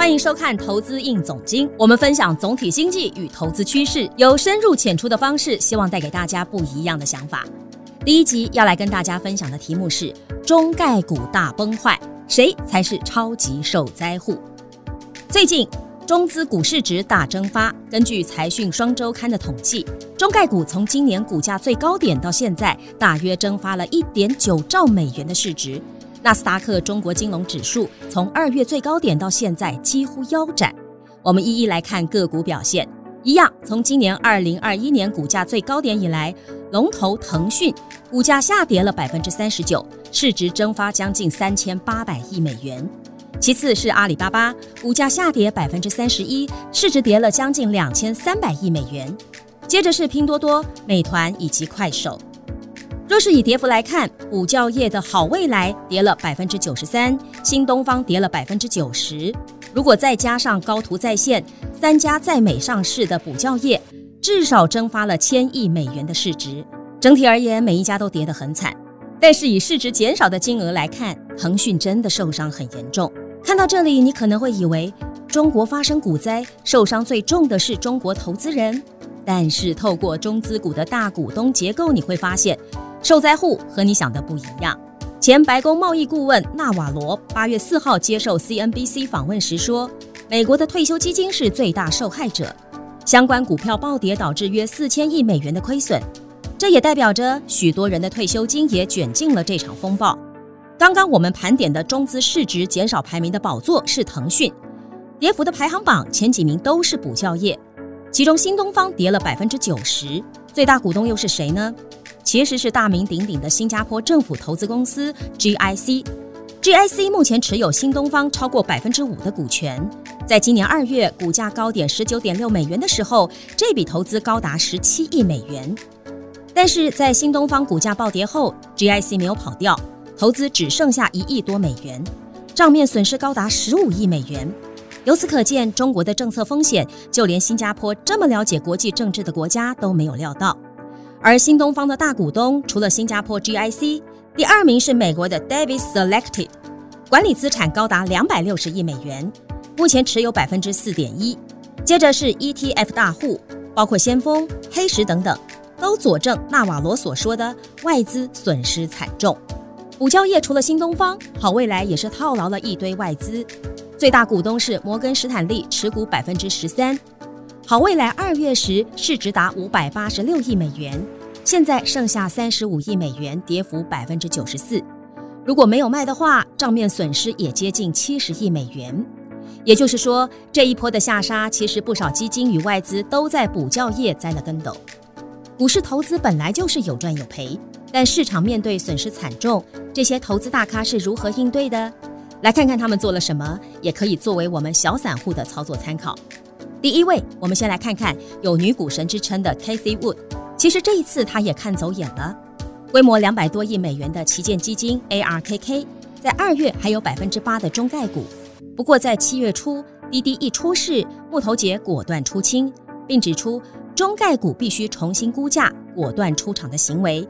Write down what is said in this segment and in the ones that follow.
欢迎收看《投资硬总经》，我们分享总体经济与投资趋势，有深入浅出的方式，希望带给大家不一样的想法。第一集要来跟大家分享的题目是：中概股大崩坏，谁才是超级受灾户？最近中资股市值大蒸发，根据财讯双周刊的统计，中概股从今年股价最高点到现在，大约蒸发了一点九兆美元的市值。纳斯达克中国金融指数从二月最高点到现在几乎腰斩。我们一一来看个股表现。一样，从今年二零二一年股价最高点以来，龙头腾讯股价下跌了百分之三十九，市值蒸发将近三千八百亿美元。其次是阿里巴巴，股价下跌百分之三十一，市值跌了将近两千三百亿美元。接着是拼多多、美团以及快手。若是以跌幅来看，补教业的好未来跌了百分之九十三，新东方跌了百分之九十。如果再加上高途在线三家在美上市的补教业，至少蒸发了千亿美元的市值。整体而言，每一家都跌得很惨。但是以市值减少的金额来看，腾讯真的受伤很严重。看到这里，你可能会以为中国发生股灾，受伤最重的是中国投资人。但是透过中资股的大股东结构，你会发现。受灾户和你想的不一样。前白宫贸易顾问纳瓦罗八月四号接受 CNBC 访问时说，美国的退休基金是最大受害者，相关股票暴跌导致约四千亿美元的亏损，这也代表着许多人的退休金也卷进了这场风暴。刚刚我们盘点的中资市值减少排名的宝座是腾讯，跌幅的排行榜前几名都是补教业，其中新东方跌了百分之九十，最大股东又是谁呢？其实是大名鼎鼎的新加坡政府投资公司 GIC，GIC 目前持有新东方超过百分之五的股权。在今年二月股价高点十九点六美元的时候，这笔投资高达十七亿美元。但是在新东方股价暴跌后，GIC 没有跑掉，投资只剩下一亿多美元，账面损失高达十五亿美元。由此可见，中国的政策风险，就连新加坡这么了解国际政治的国家都没有料到。而新东方的大股东除了新加坡 GIC，第二名是美国的 Davis Selected，管理资产高达两百六十亿美元，目前持有百分之四点一。接着是 ETF 大户，包括先锋、黑石等等，都佐证纳瓦罗所说的外资损失惨重。补教业除了新东方，好未来也是套牢了一堆外资，最大股东是摩根士坦利，持股百分之十三。好未来二月时市值达五百八十六亿美元，现在剩下三十五亿美元，跌幅百分之九十四。如果没有卖的话，账面损失也接近七十亿美元。也就是说，这一波的下杀，其实不少基金与外资都在补教业栽了跟斗。股市投资本来就是有赚有赔，但市场面对损失惨重，这些投资大咖是如何应对的？来看看他们做了什么，也可以作为我们小散户的操作参考。第一位，我们先来看看有女股神之称的 Casey Wood。其实这一次她也看走眼了。规模两百多亿美元的旗舰基金 ARKK，在二月还有百分之八的中概股。不过在七月初，滴滴一出事，木头姐果断出清，并指出中概股必须重新估价，果断出场的行为，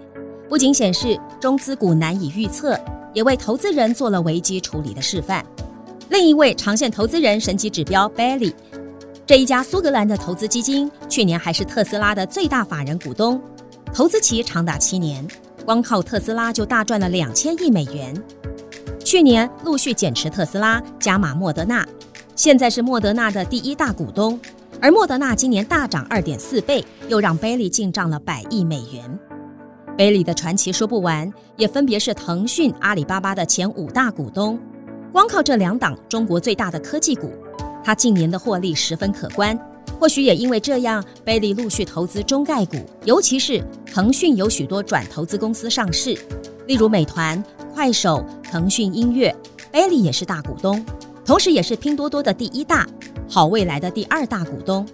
不仅显示中资股难以预测，也为投资人做了危机处理的示范。另一位长线投资人神级指标 Bailey。这一家苏格兰的投资基金去年还是特斯拉的最大法人股东，投资期长达七年，光靠特斯拉就大赚了两千亿美元。去年陆续减持特斯拉，加码莫德纳，现在是莫德纳的第一大股东。而莫德纳今年大涨二点四倍，又让贝利进账了百亿美元。贝利的传奇说不完，也分别是腾讯、阿里巴巴的前五大股东。光靠这两档中国最大的科技股。他近年的获利十分可观，或许也因为这样，贝利陆续投资中概股，尤其是腾讯有许多转投资公司上市，例如美团、快手、腾讯音乐，贝利也是大股东，同时也是拼多多的第一大，好未来的第二大股东，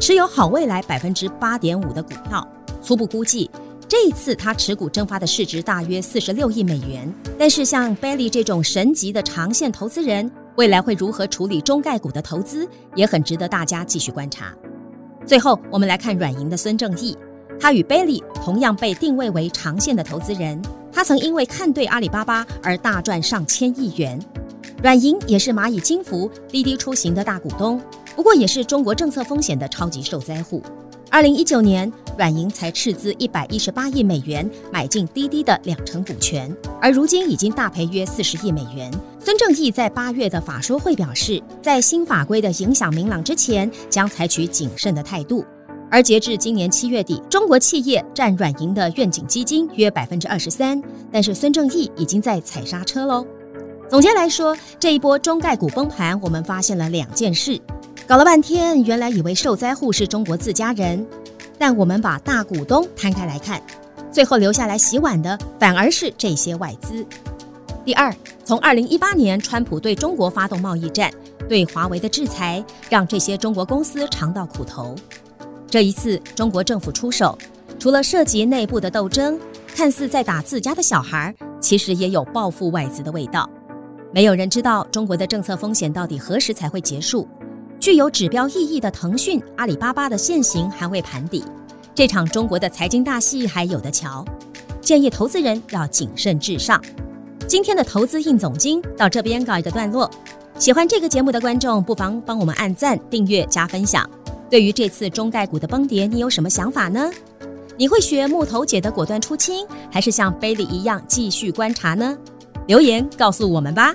持有好未来百分之八点五的股票。初步估计，这一次他持股蒸发的市值大约四十六亿美元。但是像贝利这种神级的长线投资人。未来会如何处理中概股的投资，也很值得大家继续观察。最后，我们来看软银的孙正义，他与 Bailey 同样被定位为长线的投资人。他曾因为看对阿里巴巴而大赚上千亿元。软银也是蚂蚁金服、滴滴出行的大股东，不过也是中国政策风险的超级受灾户。二零一九年，软银才斥资一百一十八亿美元买进滴滴的两成股权，而如今已经大赔约四十亿美元。孙正义在八月的法说会表示，在新法规的影响明朗之前，将采取谨慎的态度。而截至今年七月底，中国企业占软银的愿景基金约百分之二十三，但是孙正义已经在踩刹车喽。总结来说，这一波中概股崩盘，我们发现了两件事。搞了半天，原来以为受灾户是中国自家人，但我们把大股东摊开来看，最后留下来洗碗的反而是这些外资。第二，从二零一八年川普对中国发动贸易战，对华为的制裁，让这些中国公司尝到苦头。这一次中国政府出手，除了涉及内部的斗争，看似在打自家的小孩，其实也有报复外资的味道。没有人知道中国的政策风险到底何时才会结束。具有指标意义的腾讯、阿里巴巴的现行还未盘底，这场中国的财经大戏还有的瞧。建议投资人要谨慎至上。今天的投资硬总经到这边告一个段落。喜欢这个节目的观众，不妨帮我们按赞、订阅、加分享。对于这次中概股的崩跌，你有什么想法呢？你会学木头姐的果断出清，还是像贝利一样继续观察呢？留言告诉我们吧。